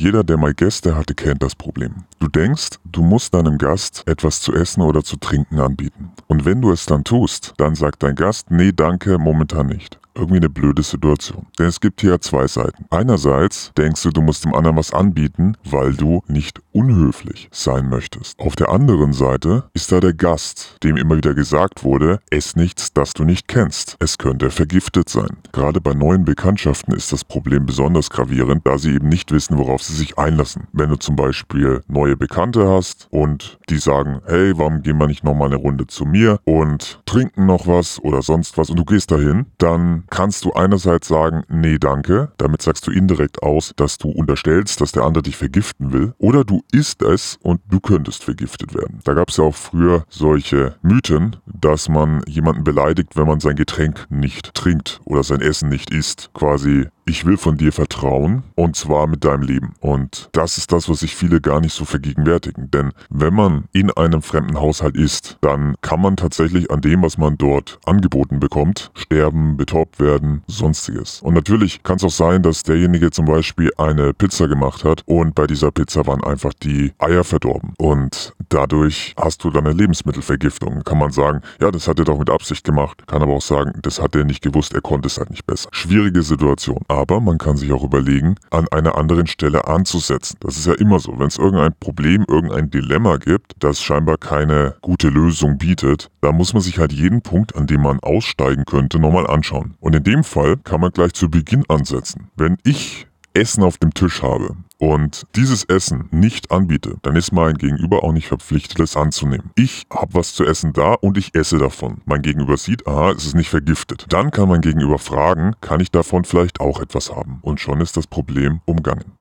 Jeder, der mal Gäste hatte, kennt das Problem. Du denkst, du musst deinem Gast etwas zu essen oder zu trinken anbieten. Und wenn du es dann tust, dann sagt dein Gast, nee, danke, momentan nicht irgendwie eine blöde Situation. Denn es gibt hier zwei Seiten. Einerseits denkst du, du musst dem anderen was anbieten, weil du nicht unhöflich sein möchtest. Auf der anderen Seite ist da der Gast, dem immer wieder gesagt wurde, ess nichts, das du nicht kennst. Es könnte vergiftet sein. Gerade bei neuen Bekanntschaften ist das Problem besonders gravierend, da sie eben nicht wissen, worauf sie sich einlassen. Wenn du zum Beispiel neue Bekannte hast und die sagen, hey, warum gehen wir nicht nochmal eine Runde zu mir und trinken noch was oder sonst was und du gehst dahin, dann kannst du einerseits sagen, nee, danke. Damit sagst du indirekt aus, dass du unterstellst, dass der andere dich vergiften will. Oder du isst es und du könntest vergiftet werden. Da gab es ja auch früher solche Mythen, dass man jemanden beleidigt, wenn man sein Getränk nicht trinkt oder sein Essen nicht isst. Quasi ich will von dir vertrauen und zwar mit deinem Leben. Und das ist das, was sich viele gar nicht so vergegenwärtigen. Denn wenn man in einem fremden Haushalt ist, dann kann man tatsächlich an dem, was man dort angeboten bekommt, sterben, betäubt werden, sonstiges. Und natürlich kann es auch sein, dass derjenige zum Beispiel eine Pizza gemacht hat und bei dieser Pizza waren einfach die Eier verdorben. Und dadurch hast du dann eine Lebensmittelvergiftung. Kann man sagen, ja, das hat er doch mit Absicht gemacht. Kann aber auch sagen, das hat er nicht gewusst, er konnte es halt nicht besser. Schwierige Situation. Aber man kann sich auch überlegen, an einer anderen Stelle anzusetzen. Das ist ja immer so. Wenn es irgendein Problem, irgendein Dilemma gibt, das scheinbar keine gute Lösung bietet, dann muss man sich halt jeden Punkt, an dem man aussteigen könnte, nochmal anschauen. Und in dem Fall kann man gleich zu Beginn ansetzen. Wenn ich Essen auf dem Tisch habe und dieses Essen nicht anbiete, dann ist mein Gegenüber auch nicht verpflichtet, es anzunehmen. Ich habe was zu essen da und ich esse davon. Mein Gegenüber sieht, aha, es ist nicht vergiftet. Dann kann mein Gegenüber fragen, kann ich davon vielleicht auch etwas haben? Und schon ist das Problem umgangen.